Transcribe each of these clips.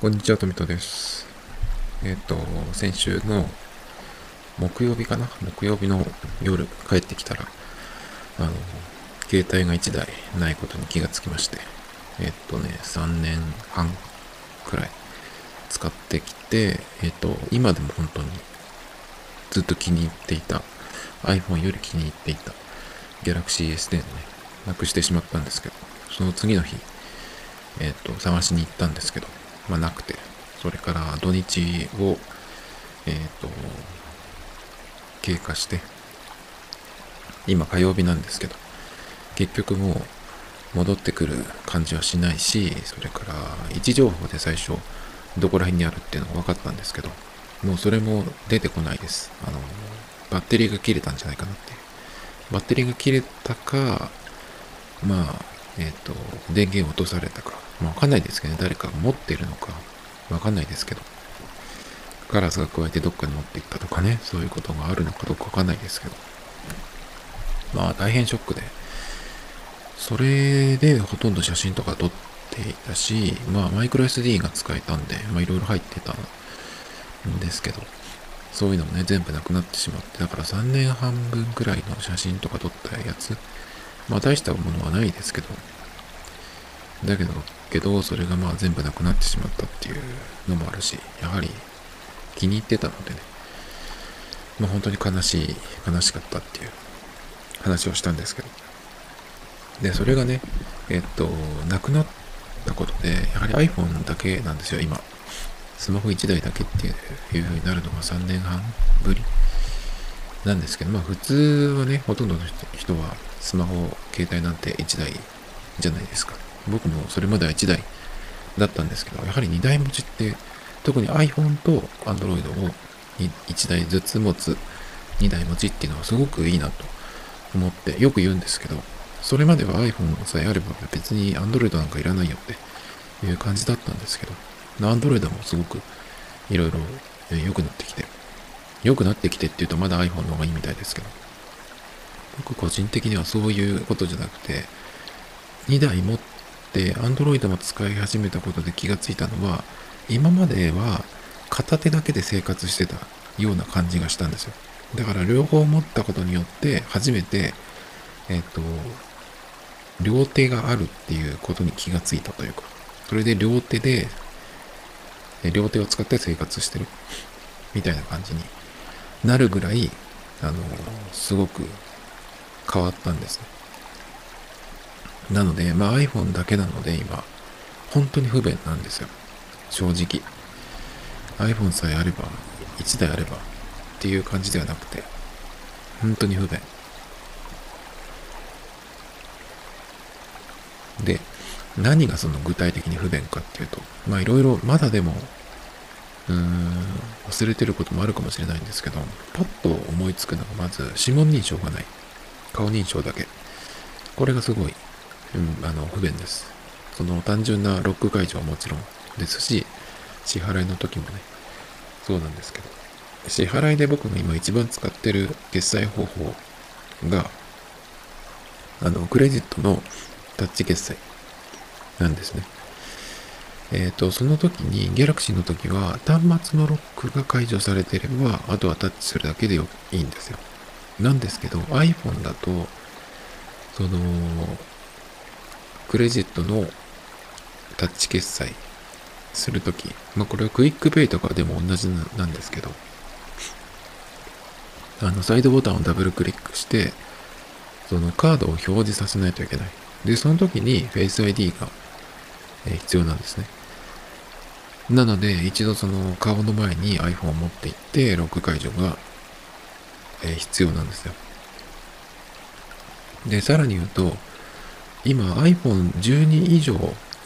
こんにちは、富田です。えっ、と、先週の木曜日かな？木曜日の夜帰ってきたら、あの、携帯が1台ないことに気がつきまして、えっ、とね、3年半くらい使ってきて、えっ、と、今でも本当にずっと気に入っていた iPhone より気に入っていた Galaxy S10 をね、なくしてしまったんですけど、その次の日、えっ、と、探しに行ったんですけど、まあなくて、それから土日を、えっ、と、経過して、今火曜日なんですけど、結局もう戻ってくる感じはしないし、それから位置情報で最初、どこら辺にあるっていうのが分かったんですけど、もうそれも出てこないです。あの、バッテリーが切れたんじゃないかなっていう。バッテリーが切れたか、まあ、えっ、と、電源落とされたか、わかんないですけどね、誰かが持ってるのか、わかんないですけど、カラスが加えてどっかに持っていったとかね、そういうことがあるのかどうかわかんないですけど、まあ、大変ショックで、それでほとんど写真とか撮っていたし、まあ、マイクロ SD が使えたんで、まあ、いろいろ入ってたんですけど、そういうのもね、全部なくなってしまって、だから3年半分くらいの写真とか撮ったやつ、まあ大したものはないですけど、だけど、けど、それがまあ全部なくなってしまったっていうのもあるし、やはり気に入ってたのでね、まあ本当に悲しい、悲しかったっていう話をしたんですけど。で、それがね、えっと、なくなったことで、やはり iPhone だけなんですよ、今。スマホ1台だけっていういう風になるのが3年半ぶりなんですけど、まあ普通はね、ほとんどの人はスマホ、携帯なんて1台じゃないですか。僕もそれまでは1台だったんですけど、やはり2台持ちって、特に iPhone と Android を1台ずつ持つ2台持ちっていうのはすごくいいなと思ってよく言うんですけど、それまでは iPhone さえあれば別に Android なんかいらないよっていう感じだったんですけど、Android もすごくいろいろ良くなってきて、良くなってきてっていうとまだ iPhone の方がいいみたいですけど、僕個人的にはそういうことじゃなくて、2台持って Android も使い始めたことで気がついたのは、今までは片手だけで生活してたような感じがしたんですよ。だから両方持ったことによって初めて、えっ、と、両手があるっていうことに気がついたというか、それで両手で、両手を使って生活してるみたいな感じになるぐらい、あの、すごく変わったんですね。なので、まあ iPhone だけなので今、本当に不便なんですよ。正直。iPhone さえあれば、1台あればっていう感じではなくて、本当に不便。で、何がその具体的に不便かっていうと、まあいろいろ、まだでも、うーん、忘れてることもあるかもしれないんですけど、パッと思いつくのがまず指紋認証がない。顔認証だけ。これがすごい、うん、あの、不便です。その単純なロック解除はもちろんですし、支払いの時もね、そうなんですけど、支払いで僕が今一番使ってる決済方法が、あの、クレジットのタッチ決済なんですね。えっ、と、その時に、ギャラクシーの時は、端末のロックが解除されてれば、あとはタッチするだけでよいいんですよ。なんですけど、iPhone だと、その、クレジットのタッチ決済するとき、まあこれは QUICPay とかでも同じなんですけど、あの、サイドボタンをダブルクリックして、そのカードを表示させないといけない。で、その時に Face ID が必要なんですね。なので、一度その顔の前に iPhone を持っていって、ロック解除が、必要なんですよ。で、さらに言うと、今 iPhone12 以上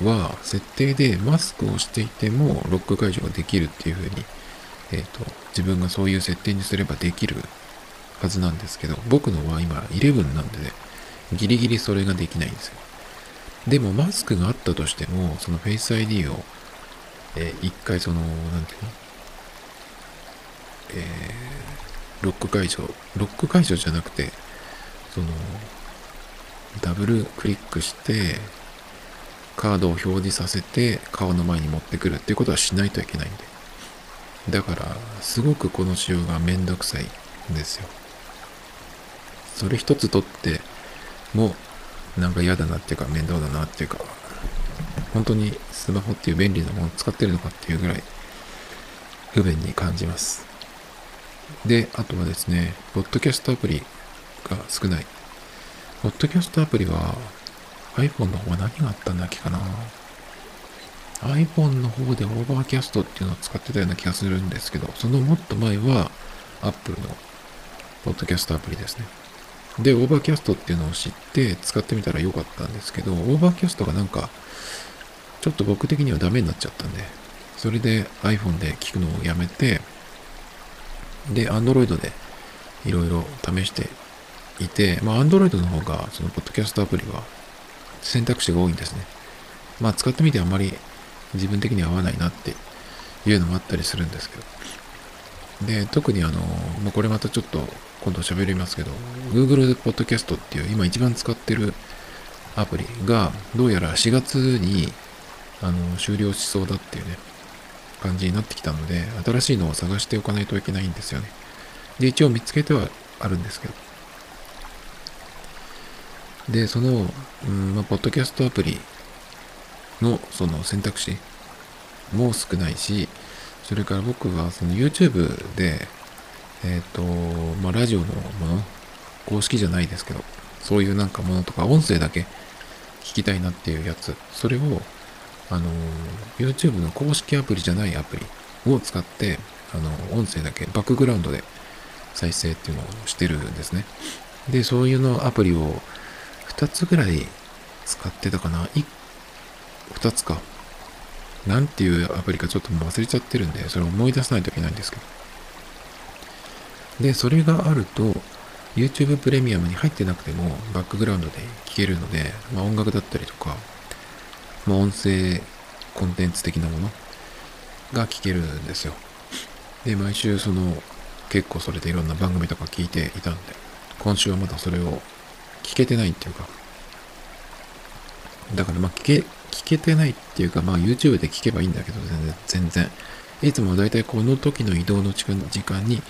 は設定でマスクをしていてもロック解除ができるっていう風に、えっ、と、自分がそういう設定にすればできるはずなんですけど、僕のは今11なんでね、ギリギリそれができないんですよ。でもマスクがあったとしても、その Face ID を、えー一回その、なんていうの？えーロック解除、ロック解除じゃなくて、その、ダブルクリックして、カードを表示させて顔の前に持ってくるっていうことはしないといけないんで。だから、すごくこの仕様がめんどくさいんですよ。それ一つ取っても、なんか嫌だなっていうか面倒だなっていうか、本当にスマホっていう便利なものを使ってるのかっていうぐらい不便に感じます。で、あとはですね、ポッドキャストアプリが少ない。ポッドキャストアプリは iPhone の方は何があったんだっけかな iPhone の方で Overcast っていうのを使ってたような気がするんですけど、そのもっと前は Apple のポッドキャストアプリですね。で、 Overcast っていうのを知って使ってみたらよかったんですけど、 Overcast がなんか、ちょっと僕的にはダメになっちゃったんで、それで iPhone で聞くのをやめて、で、Android でいろいろ試していて、まあ Android の方がそのポッドキャストアプリは選択肢が多いんですね。まあ使ってみてあまり自分的には合わないなっていうのもあったりするんですけど。で、特にあの、もうこれまたちょっと今度喋りますけど、Google Podcast っていう今一番使ってるアプリがどうやら4月にあの終了しそうだっていうね、感じになってきたので、新しいのを探しておかないといけないんですよね。で、一応見つけてはあるんですけど。で、その、うん、まあ、ポッドキャストアプリのその選択肢も少ないし、それから僕はその YouTube で、えっ、ー、と、まあ、ラジオのもの、公式じゃないですけど、そういうなんかものとか、音声だけ聞きたいなっていうやつ、それを、あの、YouTube の公式アプリじゃないアプリを使って、あの、音声だけ、バックグラウンドで再生っていうのをしてるんですね。で、そういうのアプリを2つぐらい使ってたかな？2つか。なんていうアプリかちょっともう忘れちゃってるんで、それ思い出さないといけないんですけど。で、それがあると、YouTube プレミアムに入ってなくてもバックグラウンドで聴けるので、まあ、音楽だったりとか、まあ、音声コンテンツ的なものが聴けるんですよ。で、毎週その結構それでいろんな番組とか聞いていたんで、今週はまだそれを聞けてないっていうか、だからまあ聞け、聞けてないっていうか、まあ YouTube で聞けばいいんだけど、全然、全然。いつもだいたいこの時の移動の時間に、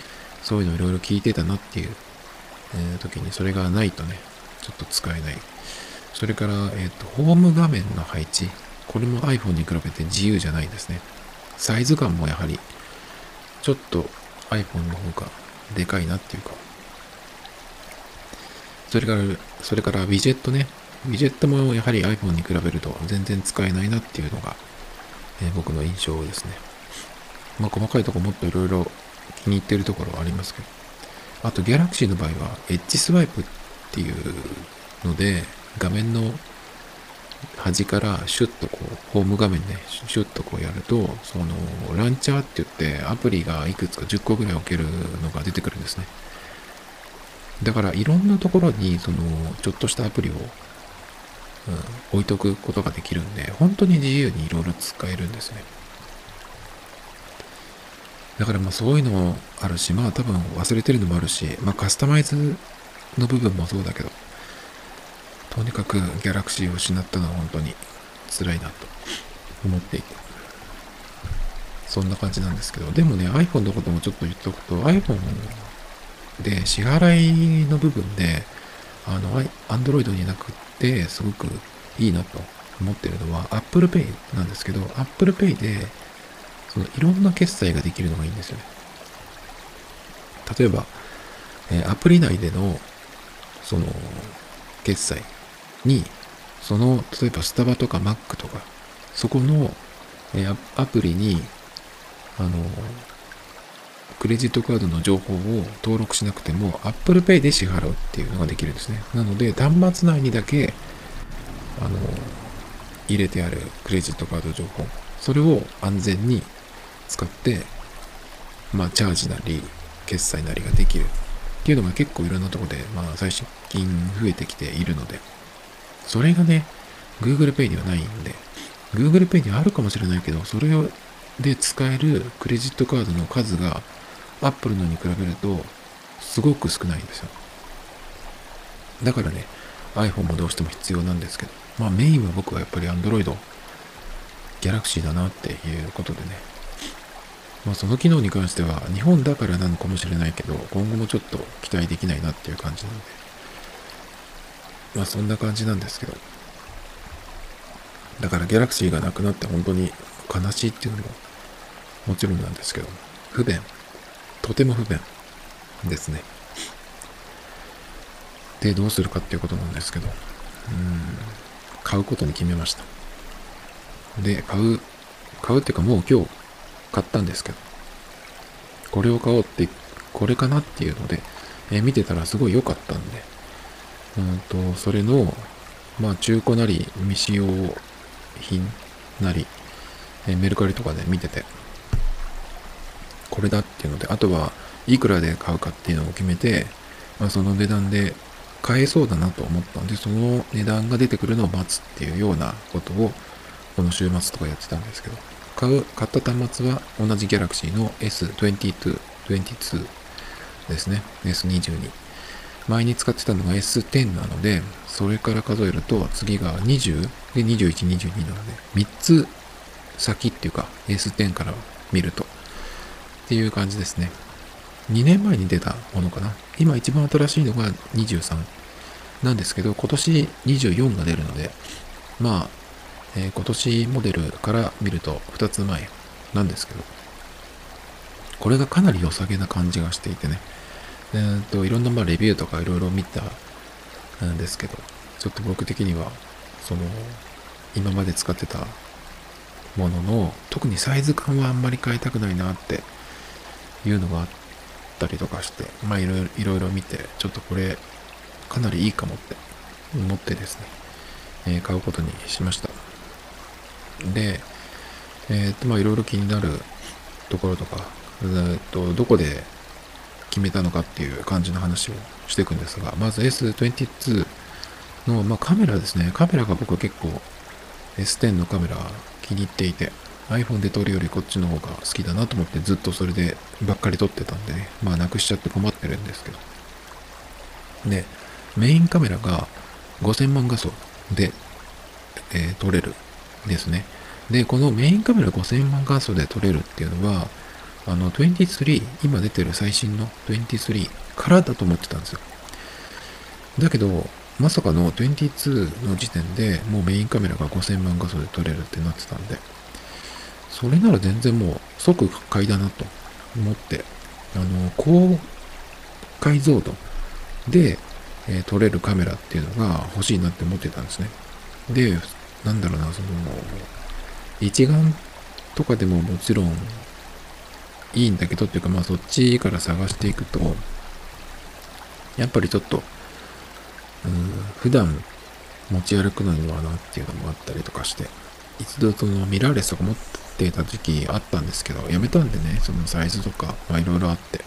そういうのいろいろ聞いてたなっていう、えー、時に、それがないとね、ちょっと使えない。それから、えっ、ー、と、ホーム画面の配置。これも iPhone に比べて自由じゃないですね。サイズ感もやはり、ちょっと iPhone の方がでかいなっていうか。それから、それからウィジェットね。ウィジェットもやはり iPhone に比べると全然使えないなっていうのが、えー、僕の印象ですね。まあ細かいとこもっといろいろ気に入ってるところはありますけど。あと Galaxy の場合はエッジスワイプっていうので画面の端からシュッとこう、ホーム画面でシュッとこうやると、そのランチャーって言ってアプリがいくつか10個ぐらい置けるのが出てくるんですね。だからいろんなところにそのちょっとしたアプリをうん、置いとくことができるんで、本当に自由にいろいろ使えるんですね。だからまあそういうのもあるし、まあ多分忘れてるのもあるし、まあカスタマイズの部分もそうだけど、とにかくギャラクシーを失ったのは本当に辛いなと思っていて。そんな感じなんですけど、でもね、iPhone のこともちょっと言っておくと、iPhone で支払いの部分で、あの、Android になくってすごくいいなと思ってるのは Apple Pay なんですけど、Apple Pay でそのいろんな決済ができるのがいいんですよね。例えば、えアプリ内でのその決済に、その、例えばスタバとか Mac とか、そこの、えアプリに、あの、クレジットカードの情報を登録しなくても Apple Pay で支払うっていうのができるんですね。なので端末内にだけあの入れてあるクレジットカード情報それを安全に使ってまあチャージなり決済なりができるっていうのが結構いろんなとこでまあ最近増えてきているのでそれがね Google Pay にはないんで Google Pay にはあるかもしれないけどそれで使えるクレジットカードの数がアップルのに比べると、すごく少ないんですよ。だからね、iPhone もどうしても必要なんですけど、まあメインは僕はやっぱり Android、Galaxy だなっていうことでね。まあその機能に関しては日本だからなのかもしれないけど、今後もちょっと期待できないなっていう感じなので。まあそんな感じなんですけど。だから Galaxy がなくなって本当に悲しいっていうのももちろんなんですけど、不便。とても不便ですね。で、どうするかっていうことなんですけど、うん、買うことに決めました。で、買う、買うっていうかもう今日買ったんですけど、これを買おうって、これかなっていうので、えー、見てたらすごい良かったんで、うんと、それの、まあ中古なり未使用品なり、えー、メルカリとかで見てて、これだっていうので、あとはいくらで買うかっていうのを決めて、まあ、その値段で買えそうだなと思ったんで、その値段が出てくるのを待つっていうようなことを、この週末とかやってたんですけど、買う、買った端末は同じギャラクシーの S22、22ですね。S22。前に使ってたのが S10 なので、それから数えると次が20で21、22なので、3つ先っていうか S10 から見るとっていう感じですね。2年前に出たものかな。今一番新しいのが23なんですけど、今年24が出るので、まあ、えー、今年モデルから見ると2つ前なんですけど、これがかなり良さげな感じがしていてね、えー、といろんなまあレビューとかいろいろ見たんですけど、ちょっと僕的には、その、今まで使ってたものの、特にサイズ感はあんまり変えたくないなっていうのがあったりとかして、まあいろいろいろ見て、ちょっとこれかなりいいかもって思ってですね、えー、買うことにしました。で、えー、っと、まあいろいろ気になるところとか、えー、っと、どこで決めたのかっていう感じの話をしていくんですが、まず S22 の、まあ、カメラですね。カメラが僕は結構 S10 のカメラ気に入っていて、iPhone で撮るよりこっちの方が好きだなと思ってずっとそれでばっかり撮ってたんでね、まあなくしちゃって困ってるんですけど。で、メインカメラが5000万画素で、えー、撮れるですね。で、このメインカメラ5000万画素で撮れるっていうのは、あの23、今出てる最新の23からだと思ってたんですよ。だけど、まさかの22の時点でもうメインカメラが5000万画素で撮れるってなってたんで、それなら全然もう即買いだなと思って、あの、高解像度で、えー、撮れるカメラっていうのが欲しいなって思ってたんですね。で、なんだろうな、その、一眼とかでももちろんいいんだけどっていうか、まあそっちから探していくと、やっぱりちょっと、うん、普段持ち歩くのにはなっていうのもあったりとかして、一度そのミラーレスとか持ってた時期あったんですけど、やめたんでね、そのサイズとか、まあいろいろあって。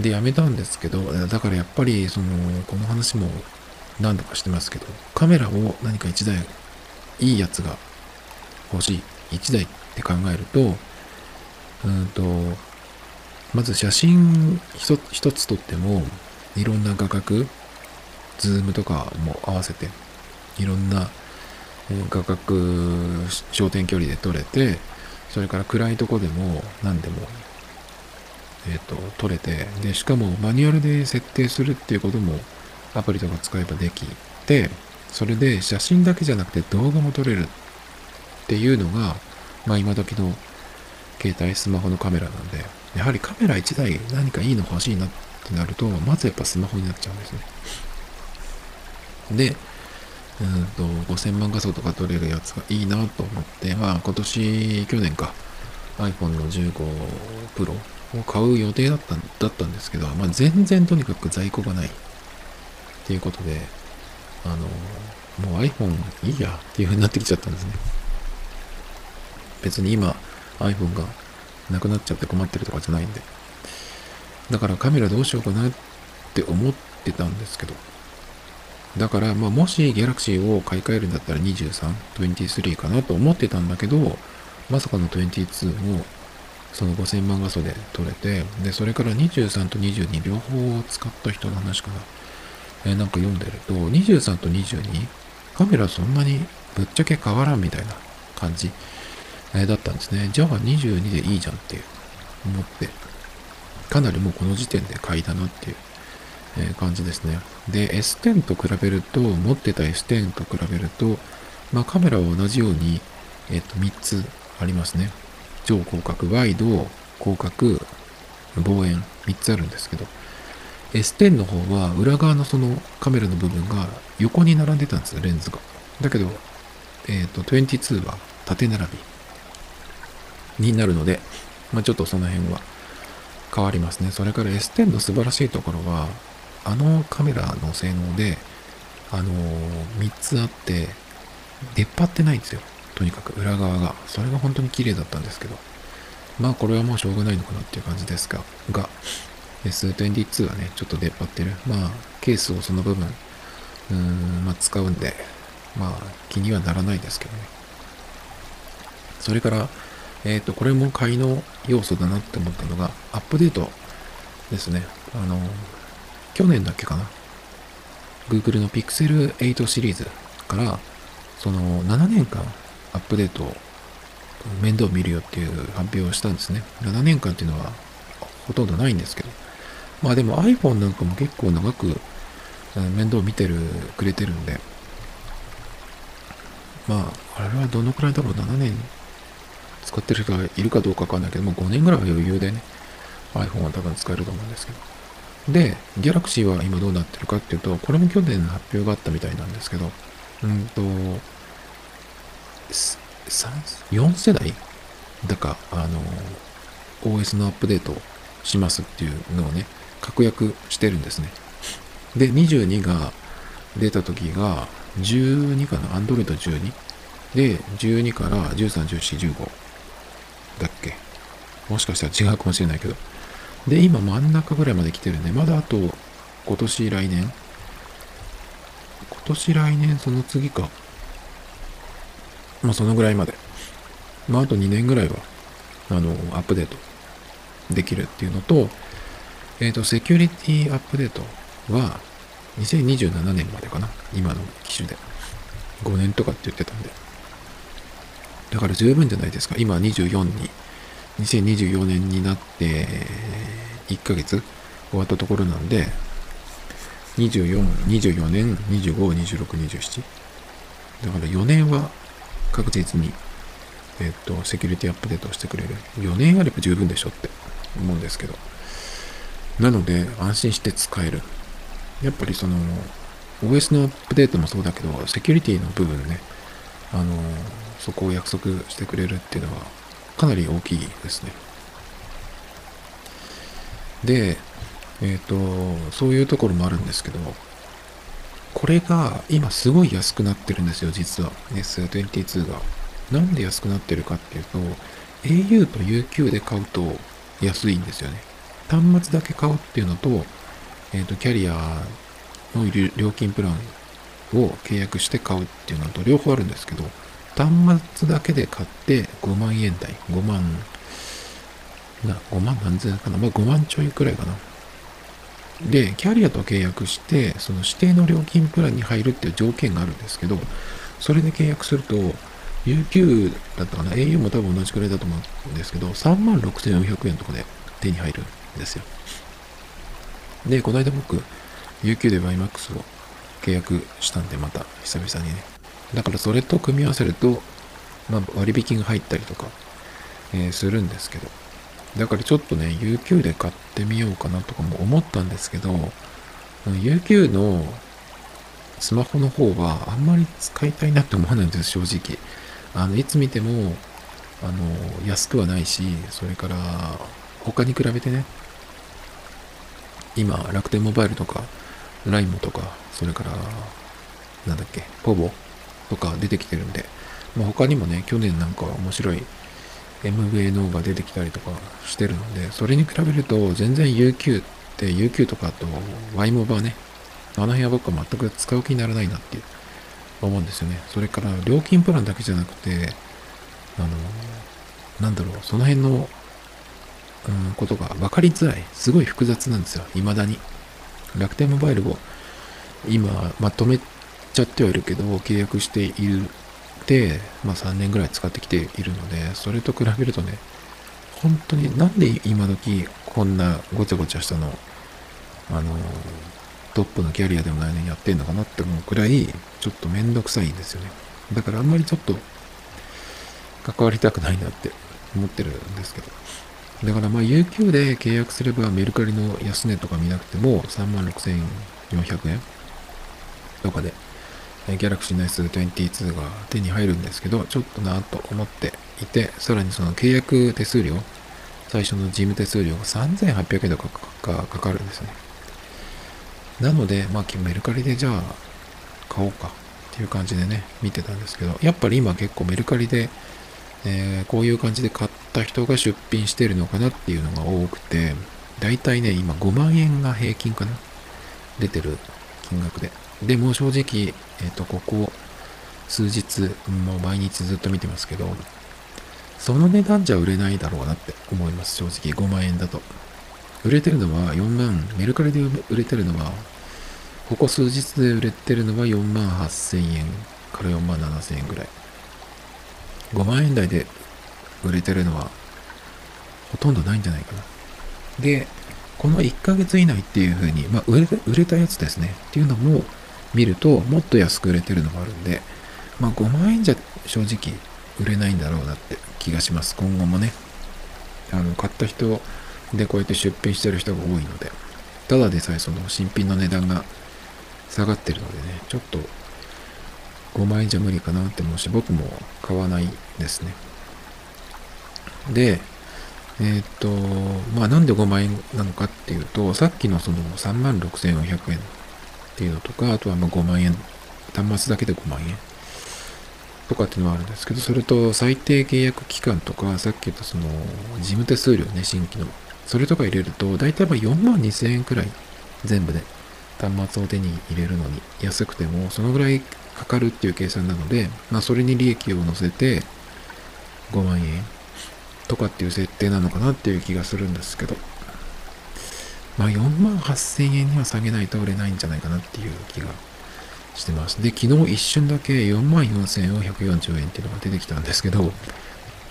で、やめたんですけど、だからやっぱり、その、この話も何度かしてますけど、カメラを何か一台、いいやつが欲しい、一台って考えると、うんと、まず写真一つ撮っても、いろんな画角、ズームとかも合わせて、いろんな画角、焦点距離で撮れて、それから暗いとこでも何でも、えっ、ー、と、撮れて、で、しかもマニュアルで設定するっていうこともアプリとか使えばできて、それで写真だけじゃなくて動画も撮れるっていうのが、まあ今時の携帯、スマホのカメラなんで、やはりカメラ1台何かいいの欲しいなってなると、まずやっぱスマホになっちゃうんですね。で、うんと5000万画素とか撮れるやつがいいなと思って、まあ今年、去年か、iPhone の15 Pro を買う予定だっただったんですけど、まあ全然とにかく在庫がないっていうことで、あの、もう iPhone いいやっていう風になってきちゃったんですね。別に今、iPhone がなくなっちゃって困ってるとかじゃないんで。だからカメラどうしようかなって思ってたんですけど。だから、まあ、もし Galaxy を買い替えるんだったら23、23かなと思ってたんだけど、まさかの22もその5000万画素で撮れて、で、それから23と22両方を使った人の話かな。えーなんか読んでると、23と22、カメラそんなにぶっちゃけ変わらんみたいな感じ、えーだったんですね。じゃあ22でいいじゃんって思って、かなりもうこの時点で買いだなっていう、え感じですね。で、S10 と比べると、持ってた S10 と比べると、まあカメラは同じように、えっ、と、3つありますね。超広角、ワイド、広角、望遠、3つあるんですけど、S10 の方は裏側のそのカメラの部分が横に並んでたんですよ、レンズが。だけど、えっ、と、22は縦並びになるので、まあ、ちょっとその辺は変わりますね。それから S10 の素晴らしいところは、あのカメラの性能で、あの3つあって、出っ張ってないんですよ。とにかく裏側が。それが本当に綺麗だったんですけど。まあこれはもうしょうがないのかなっていう感じですが、が、S22 はね、ちょっと出っ張ってる。まあ、ケースをその部分、うーん、まあ使うんで、まあ気にはならないですけどね。それから、えっ、と、これも買いの要素だなって思ったのが、アップデートですね。あの、去年だっけかな？Google の Pixel 8シリーズから、その7年間アップデートを面倒見るよっていう発表をしたんですね。7年間っていうのはほとんどないんですけど。まあでも iPhone なんかも結構長く面倒見てる、くれてるんで。まあ、あれはどのくらいだろう ?7 年使ってる人がいるかどうかわかんないけど、もう5年ぐらいは余裕でね、iPhone は多分使えると思うんですけど。で、Galaxy は今どうなってるかっていうと、これも去年の発表があったみたいなんですけど、うんと、4世代だか、あの、OS のアップデートをしますっていうのをね、確約してるんですね。で、22が出た時が、12かな ?Android 12? で、12から13、14、15だっけ？もしかしたら違うかもしれないけど。で、今真ん中ぐらいまで来てるんで、まだあと今年来年？今年来年その次か。まあそのぐらいまで。まああと2年ぐらいは、あの、アップデートできるっていうのと、えっ、と、セキュリティアップデートは2027年までかな？今の機種で。5年とかって言ってたんで。だから十分じゃないですか？今24に、2024年になって1ヶ月終わったところなんで、24、24年、25、26、27。だから4年は確実に、えっ、と、セキュリティアップデートをしてくれる。4年あれば十分でしょって思うんですけど。なので、安心して使える。やっぱりその、OS のアップデートもそうだけど、セキュリティの部分ね、あの、そこを約束してくれるっていうのは、かなり大きいですね。で、えっ、と、そういうところもあるんですけど、これが今すごい安くなってるんですよ、実は。S22 が。なんで安くなってるかっていうと、au と UQ で買うと安いんですよね。端末だけ買うっていうのと、えっ、と、キャリアの料金プランを契約して買うっていうのと両方あるんですけど、端末だけで買って5万円台、5万、な、5万何千円かな、まあ5万ちょいくらいかな。で、キャリアと契約して、その指定の料金プランに入るっていう条件があるんですけど、それで契約すると、UQ だったかな ?au も多分同じくらいだと思うんですけど、3万6400円とかで手に入るんですよ。で、この間僕、UQ で YMAX を契約したんで、また久々にね。だからそれと組み合わせると、まあ、割引が入ったりとか、えーするんですけど。だからちょっとね、UQ で買ってみようかなとかも思ったんですけど、UQ のスマホの方はあんまり使いたいなって思わないんです、正直。あの、いつ見ても、あの、安くはないし、それから、他に比べてね、今、楽天モバイルとか、ライモとか、それから、なんだっけ、ポボとか出てきてるんで、まあ、他にもね、去年なんかは面白い MVNO が出てきたりとかしてるので、それに比べると全然 UQ って UQ とかと Y モバね、あの辺は僕は全く使う気にならないなって思うんですよね。それから料金プランだけじゃなくて、あの、なんだろう、その辺の、うん、ことが分かりづらい。すごい複雑なんですよ。未だに。楽天モバイルを今、まとめちゃってはいるけど、契約しているで、まあ、3年ぐらい使ってきているので、それと比べるとね、本当になんで今時こんなごちゃごちゃしたの、あの、トップのキャリアでもないのにやってんのかなって思うくらい、ちょっとめんどくさいんですよね。だからあんまりちょっと、関わりたくないなって思ってるんですけど。だからまあ UQ で契約すればメルカリの安値とか見なくても36,400円とかでギャラクシーナイス22が手に入るんですけど、ちょっとなと思っていて、さらにその契約手数料、最初の事務手数料が3800円とかかかるんですね。なので、まあ、メルカリでじゃあ買おうかっていう感じでね、見てたんですけど、やっぱり今結構メルカリで、えー、こういう感じで買った人が出品してるのかなっていうのが多くて、だいたいね、今5万円が平均かな出てる金額で。でも正直、えっ、ー、と、ここ数日、もう毎日ずっと見てますけど、その値段じゃ売れないだろうなって思います、正直。5万円だと。売れてるのは4万、メルカリで売れてるのは、ここ数日で売れてるのは4万8000円から4万7000円ぐらい。5万円台で売れてるのは、ほとんどないんじゃないかな。で、この1ヶ月以内っていう風に、まあ、売れ売れたやつですね。っていうのも、見るともっと安く売れてるのがあるんで、まあ5万円じゃ正直売れないんだろうなって気がします。今後もね。あの、買った人でこうやって出品してる人が多いので、ただでさえその新品の値段が下がってるのでね、ちょっと5万円じゃ無理かなって思うし、僕も買わないですね。で、えっ、と、まあなんで5万円なのかっていうと、さっきのその36,400円っていうのとか、あとはま5万円、端末だけで5万円。とかっていうのはあるんですけど、それと最低契約期間とか、さっき言ったその事務手数料ね、新規の。それとか入れると、大体ま4万2千円くらい全部で端末を手に入れるのに安くても、そのぐらいかかるっていう計算なので、まあそれに利益を乗せて5万円とかっていう設定なのかなっていう気がするんですけど、まあ、4万8000円には下げないと売れないんじゃないかなっていう気がしてます。で、昨日一瞬だけ4万4440円っていうのが出てきたんですけど、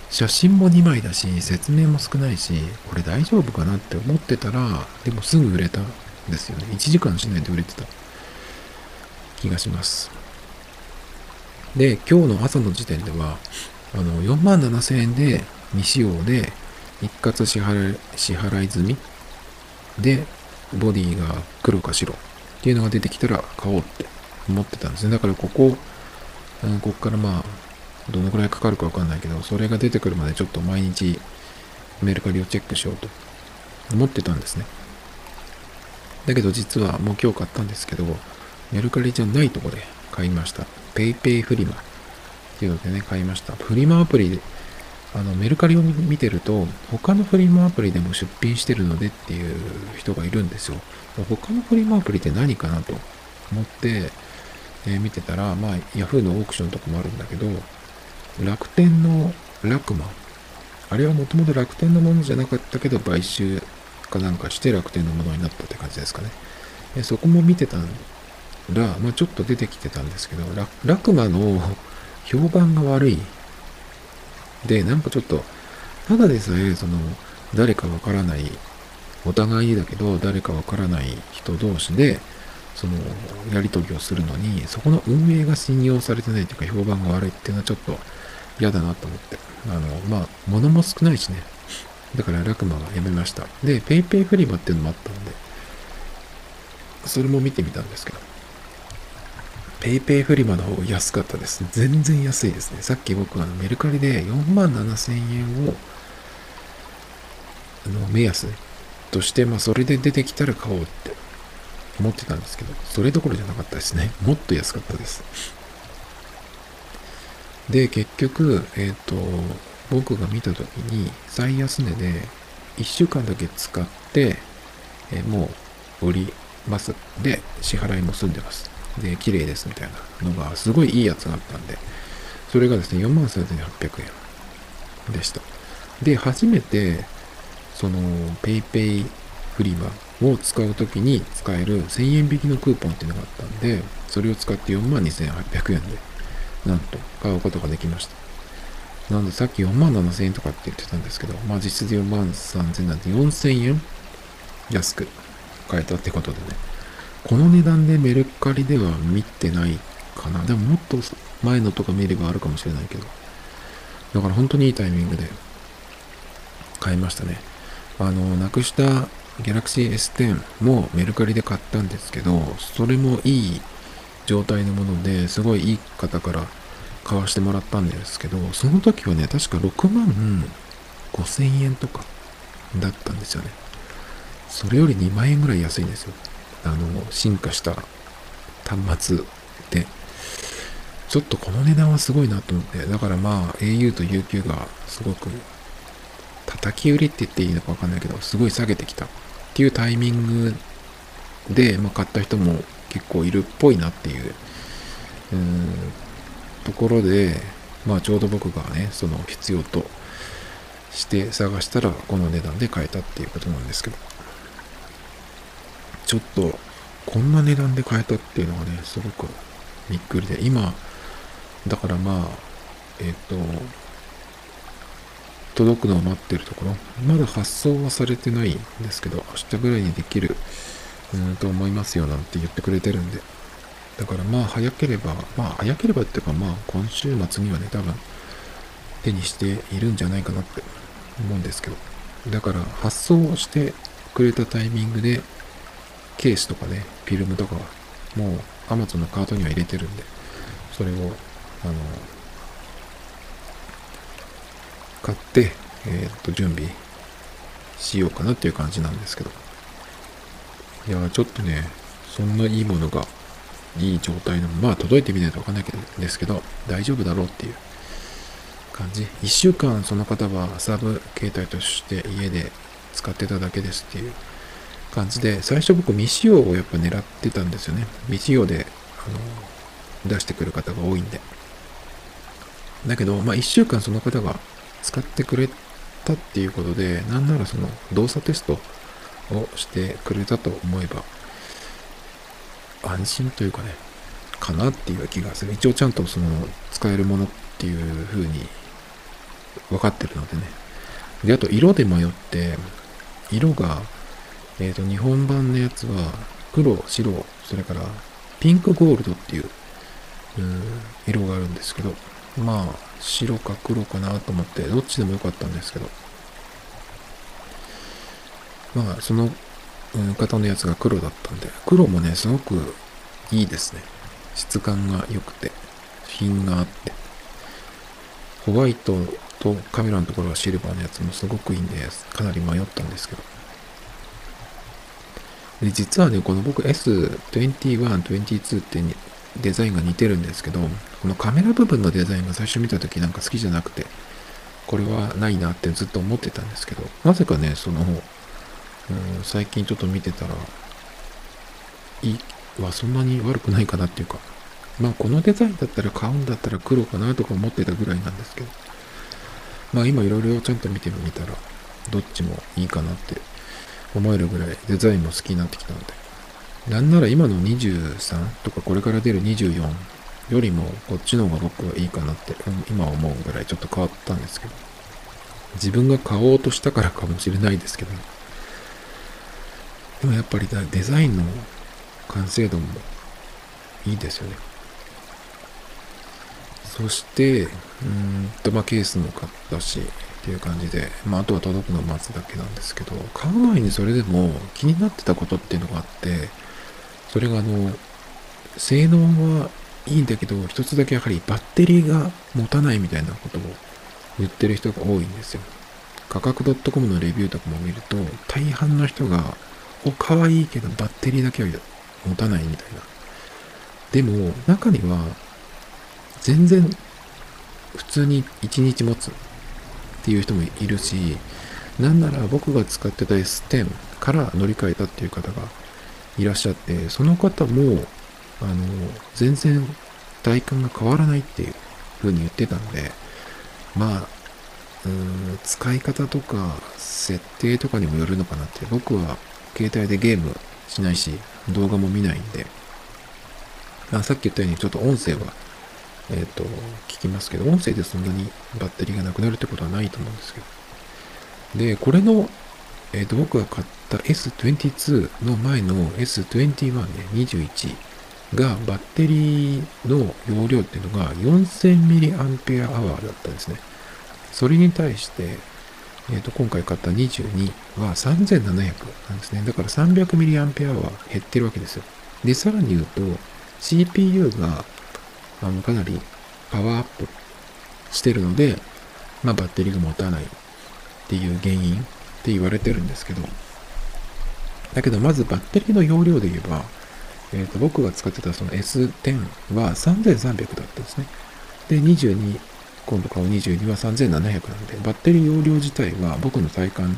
写真も2枚だし、説明も少ないし、これ大丈夫かなって思ってたら、でもすぐ売れたんですよね。1時間しないで売れてた気がします。で、今日の朝の時点では、あの、4万7000円で未使用で一括支払い支払い済みで、ボディが黒か白っていうのが出てきたら買おうって思ってたんですね。だからここ、うん、ここからまあ、どのくらいかかるかわかんないけど、それが出てくるまでちょっと毎日メルカリをチェックしようと思ってたんですね。だけど実はもう今日買ったんですけど、メルカリじゃないとこで買いました。PayPay フリマっていうのでね、買いました。フリマアプリであのメルカリを見てると他のフリマアプリでも出品してるのでっていう人がいるんですよ。他のフリマアプリって何かなと思って、えー、見てたらまあ Yahoo! のオークションとかもあるんだけど楽天のラクマ。あれはもともと楽天のものじゃなかったけど買収かなんかして楽天のものになったって感じですかね。でそこも見てたら、まあ、ちょっと出てきてたんですけどラクマの評判が悪いで、なんかちょっと、ただでさえ、その、誰かわからない、お互いだけど、誰かわからない人同士で、その、やりとりをするのに、そこの運営が信用されてないというか、評判が悪いっていうのはちょっと嫌だなと思って。あの、まあ、物も少ないしね。だから、ラクマがやめました。で、PayPay フリマっていうのもあったので、それも見てみたんですけど、PayPay フリマの方安かったです。全然安いですね。さっき僕あのメルカリで4万7000円をあの目安として、まあそれで出てきたら買おうって思ってたんですけど、それどころじゃなかったですね。もっと安かったです。で、結局、えっ、ー、と、僕が見た時に最安値で1週間だけ使って、えー、もう売ります。で、支払いも済んでます。で、綺麗ですみたいなのが、すごいいいやつがあったんで、それがですね、43,800円でした。で、初めて、その、PayPay フリマを使う時に使える1000円引きのクーポンっていうのがあったんで、それを使って42,800円で、なんと買うことができました。なんでさっき4万7000円とかって言ってたんですけど、まあ実質4万3000円なんで4000円安く買えたってことでね。この値段でメルカリでは見てないかな。でももっと前のとか見ればあるかもしれないけど。だから本当にいいタイミングで買いましたね。あの、なくした Galaxy S10 もメルカリで買ったんですけど、それもいい状態のものですごいいい方から買わしてもらったんですけど、その時はね、確か6万5千円とかだったんですよね。それより2万円ぐらい安いんですよ。あの、進化した端末で。ちょっとこの値段はすごいなと思って、だからまあ au と UQ がすごく叩き売りって言っていいのかわかんないけど、すごい下げてきたっていうタイミングで、まあ、買った人も結構いるっぽいなっていう、うん、ところで、まあちょうど僕がね、その必要として探したらこの値段で買えたっていうことなんですけど、ちょっとこんな値段で買えたっていうのがね、すごくびっくりで、今、だからまあ、えっ、と、届くのを待ってるところ、まだ発送はされてないんですけど、明日ぐらいにできる、うんと思いますよなんて言ってくれてるんで。だからまあ早ければ、まあ早ければっていうかまあ今週末にはね、多分手にしているんじゃないかなって思うんですけど。だから発送してくれたタイミングで、ケースとかね、フィルムとかはもう Amazon のカートには入れてるんで、それを、あの、買って、えっ、と、準備しようかなっていう感じなんですけど。いやちょっとね、そんないいものが、いい状態の、まあ届いてみないとわかんないけどですけど、大丈夫だろうっていう感じ。一週間その方はサブ携帯として家で使ってただけですっていう感じで、最初僕未使用をやっぱ狙ってたんですよね。未使用で、あの、出してくる方が多いんで。だけど、まあ一週間その方が使ってくれたっていうことで、なんならその動作テストをしてくれたと思えば、安心というかね、かなっていう気がする。一応ちゃんとその使えるものっていう風に分かってるのでね。で、あと色で迷って、色が、えっ、ー、と、日本版のやつは黒、白、それからピンクゴールドっていう、うん、色があるんですけど、まあ、白か黒かなと思って、どっちでもよかったんですけど、まあ、その、方のやつが黒だったんで、黒もね、すごくいいですね。質感が良くて、品があって、ホワイトとカメラのところはシルバーのやつもすごくいいんで、かなり迷ったんですけど。で、実はね、この僕 S21、22ってデザインが似てるんですけど、このカメラ部分のデザインが最初見た時なんか好きじゃなくて、これはないなってずっと思ってたんですけど、なぜかね、その、うん、最近ちょっと見てたら、いいはそんなに悪くないかなっていうか、まあこのデザインだったら買うんだったら黒かなとか思ってたぐらいなんですけど、まあ今いろいろちゃんと見てみたら、どっちもいいかなって思えるぐらいデザインも好きになってきたので、なんなら今の23とかこれから出る24よりもこっちの方が僕はいいかなって今思うぐらいちょっと変わったんですけど。自分が買おうとしたからかもしれないですけど、でもやっぱりデザインの完成度もいいですよね。そして、うんと、まあ、ケースも買ったし、っていう感じで、まあ、あとは届くのを待つだけなんですけど、買う前にそれでも気になってたことっていうのがあって、それがあの、性能はいいんだけど、一つだけやはりバッテリーが持たないみたいなことを言ってる人が多いんですよ。価格 .com のレビューとかも見ると、大半の人が、お、可愛いけどバッテリーだけは持たないみたいな。でも、中には、全然、普通に1日持つっていう人もいるし、なんなら僕が使ってた S10 から乗り換えたっていう方がいらっしゃって、その方も、あの、全然体感が変わらないっていう風に言ってたんで、まあ、うん、使い方とか設定とかにもよるのかなって、僕は携帯でゲームしないし、動画も見ないんで、あさっき言ったようにちょっと音声は、えっ、と、聞きますけど、音声でそんなにバッテリーがなくなるってことはないと思うんですけど。で、これの、えっ、と、僕が買った S22 の前の S21 ね、21がバッテリーの容量っていうのが 4000mAh だったんですね。それに対して、えっ、と、今回買った22は3700なんですね。だから 300mAh 減ってるわけですよ。で、さらに言うと、CPU があのかなりパワーアップしてるので、まあ、バッテリーが持たないっていう原因って言われてるんですけど、だけどまずバッテリーの容量で言えば、えー、と僕が使ってたその S10 は3300だったんですね。で、22、今度買う22は3700なんで、バッテリー容量自体は僕の体感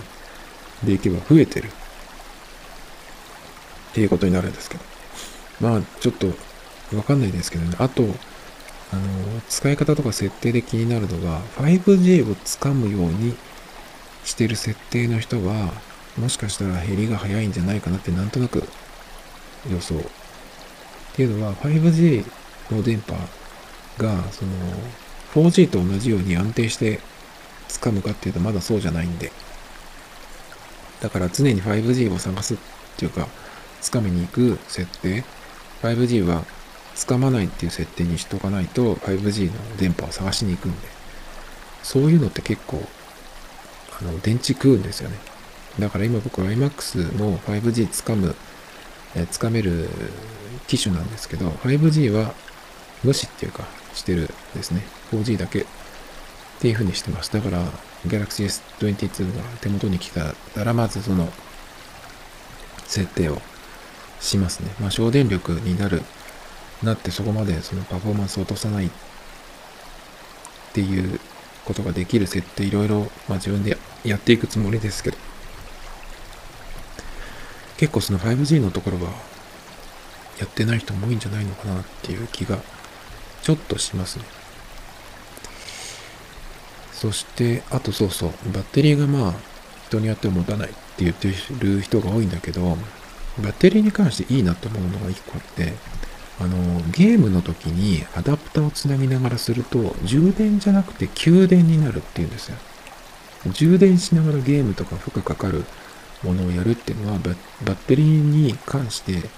でいけば増えてるっていうことになるんですけど。まあ、ちょっとわかんないですけどね。あと、あの、使い方とか設定で気になるのが、5G をつかむようにしてる設定の人は、もしかしたら減りが早いんじゃないかなってなんとなく予想。っていうのは、5G の電波が、その、4G と同じように安定して掴むかっていうとまだそうじゃないんで。だから常に 5G を探すっていうか、掴みに行く設定。5G は掴まないっていう設定にしとかないと 5G の電波を探しに行くんで。そういうのって結構、あの、電池食うんですよね。だから今僕は iMAX の 5G 掴む、え掴める機種なんですけど、5G は無視っていうか、してるですね。4G だけっていう風にしてます。だから、Galaxy S22 が手元に来たら、まずその、設定をしますね。まあ、省電力になる、なってそこまでそのパフォーマンスを落とさないっていうことができる設定いろいろ、まあ、自分でやっていくつもりですけど、結構その 5G のところはやってない人も多いんじゃないのかなっていう気がちょっとしますね。そして、あとそうそう、バッテリーがまあ、人によっては持たないって言ってる人が多いんだけど、バッテリーに関していいなと思うのが一個あって、あの、ゲームの時にアダプターをつなぎながらすると、充電じゃなくて給電になるっていうんですよ。充電しながらゲームとか負荷かかるものをやるっていうのはバ、ッテリーに関して、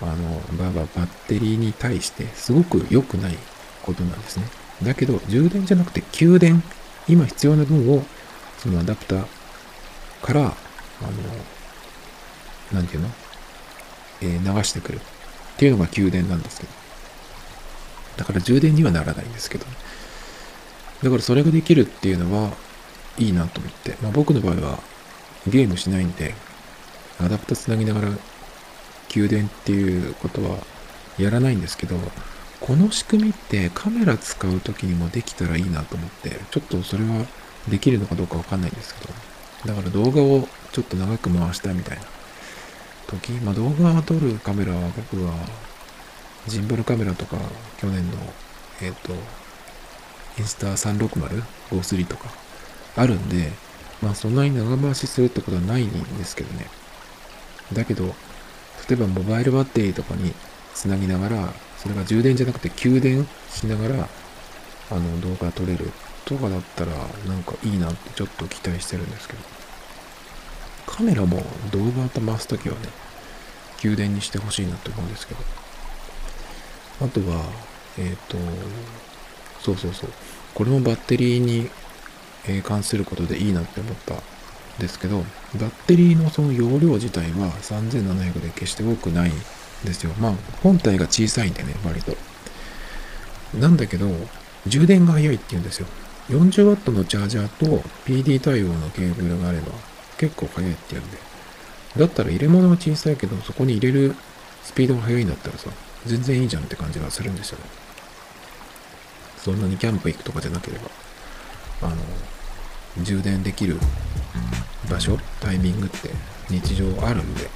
あの、バババッテリーに対してすごく良くないことなんですね。だけど、充電じゃなくて給電、今必要な分を、そのアダプターから、あの、なんていうの？えー、流してくるっていうのが給電なんですけど。だから充電にはならないんですけど、だからそれができるっていうのはいいなと思って。まあ僕の場合はゲームしないんで、アダプターつなぎながら給電っていうことはやらないんですけど、この仕組みってカメラ使う時にもできたらいいなと思って、ちょっとそれはできるのかどうかわかんないんですけど、だから動画をちょっと長く回したいみたいな時、まあ動画を撮るカメラは僕はジンバルカメラとか去年のえっ、ー、とインスタ360、53とかあるんで、まあそんなに長回しするってことはないんですけどね。だけど、例えばモバイルバッテリーとかにつなぎながら、それが充電じゃなくて給電しながら、あの動画撮れるとかだったらなんかいいなってちょっと期待してるんですけど。カメラも動画と回すときはね、給電にしてほしいなって思うんですけど。あとは、えっ、ー、と、そうそうそう。これもバッテリーに関することでいいなって思ったんですけど、バッテリーのその容量自体は3700で決して多くないんですよ。まあ、本体が小さいんでね、割と。なんだけど、充電が早いって言うんですよ。40W のチャージャーと PD 対応のケーブルがあれば結構速いって言うんで。だったら入れ物は小さいけど、そこに入れるスピードが速いんだったらさ、全然いいじゃんって感じがするんですよね。そんなにキャンプ行くとかじゃなければ、あの、充電できる場所、タイミングって日常あるんで、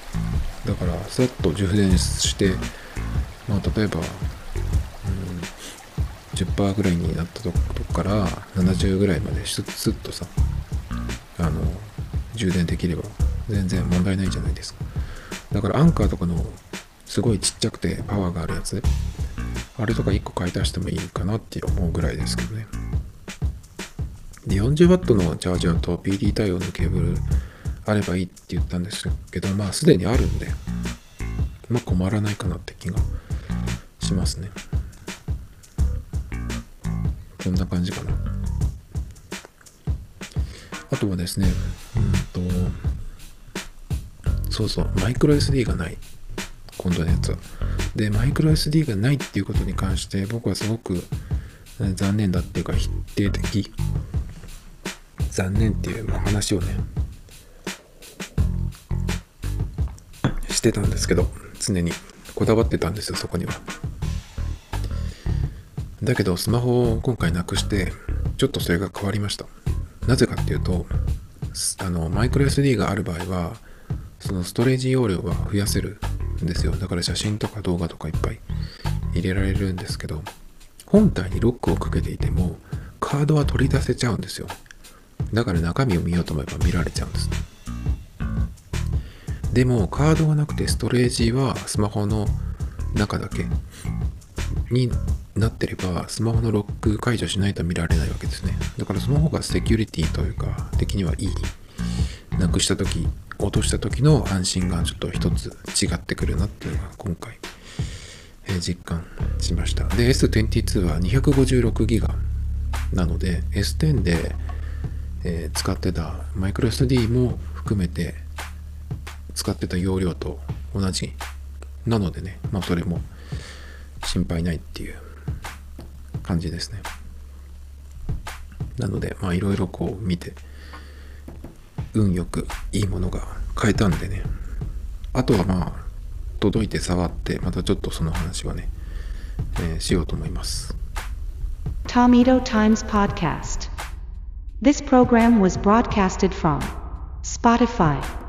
だから、さっと充電して、まあ、例えば、うん、10%ぐらいになったとこから70ぐらいまでスッスッとさ、あの、充電できれば全然問題ないじゃないですか。だからアンカーとかのすごいちっちゃくてパワーがあるやつ。あれとか1個買い足してもいいかなって思うぐらいですけどね。で 40W のチャージャーと PD 対応のケーブルあればいいって言ったんですけどまあすでにあるんでまあ困らないかなって気がしますね。こんな感じかな。あとはですねうんとそうそうマイクロ SD がない。今度のやつは。でマイクロ SD がないっていうことに関して僕はすごく残念だっていうか否定的。残念っていう話をねしてたんですけど常に。こだわってたんですよそこには。だけどスマホを今回なくしてちょっとそれが変わりました。なぜかっていうとあのマイクロ SD がある場合はそのストレージ容量は増やせるんですよ。だから写真とか動画とかいっぱい入れられるんですけど本体にロックをかけていてもカードは取り出せちゃうんですよ。だから中身を見ようと思えば見られちゃうんです。でもカードがなくてストレージはスマホの中だけになってればスマホのロック解除しないと見られないわけですね。だからその方がセキュリティというか的にはいい。なくした時落とした時の安心がちょっと一つ違ってくるなっていうのが今回、えー、実感しました。で S22 は 256GB なので S10 で、えー、使ってたマイクロ SD も含めて使ってた容量と同じなのでね。まあそれも心配ないっていう感じですね。なのでまあいろいろこう見て運よくいいものが買えたんでね。あとはまあ届いて触ってまたちょっとその話はね、えー、しようと思います。Tomito Times Podcast. This program was broadcasted from Spotify.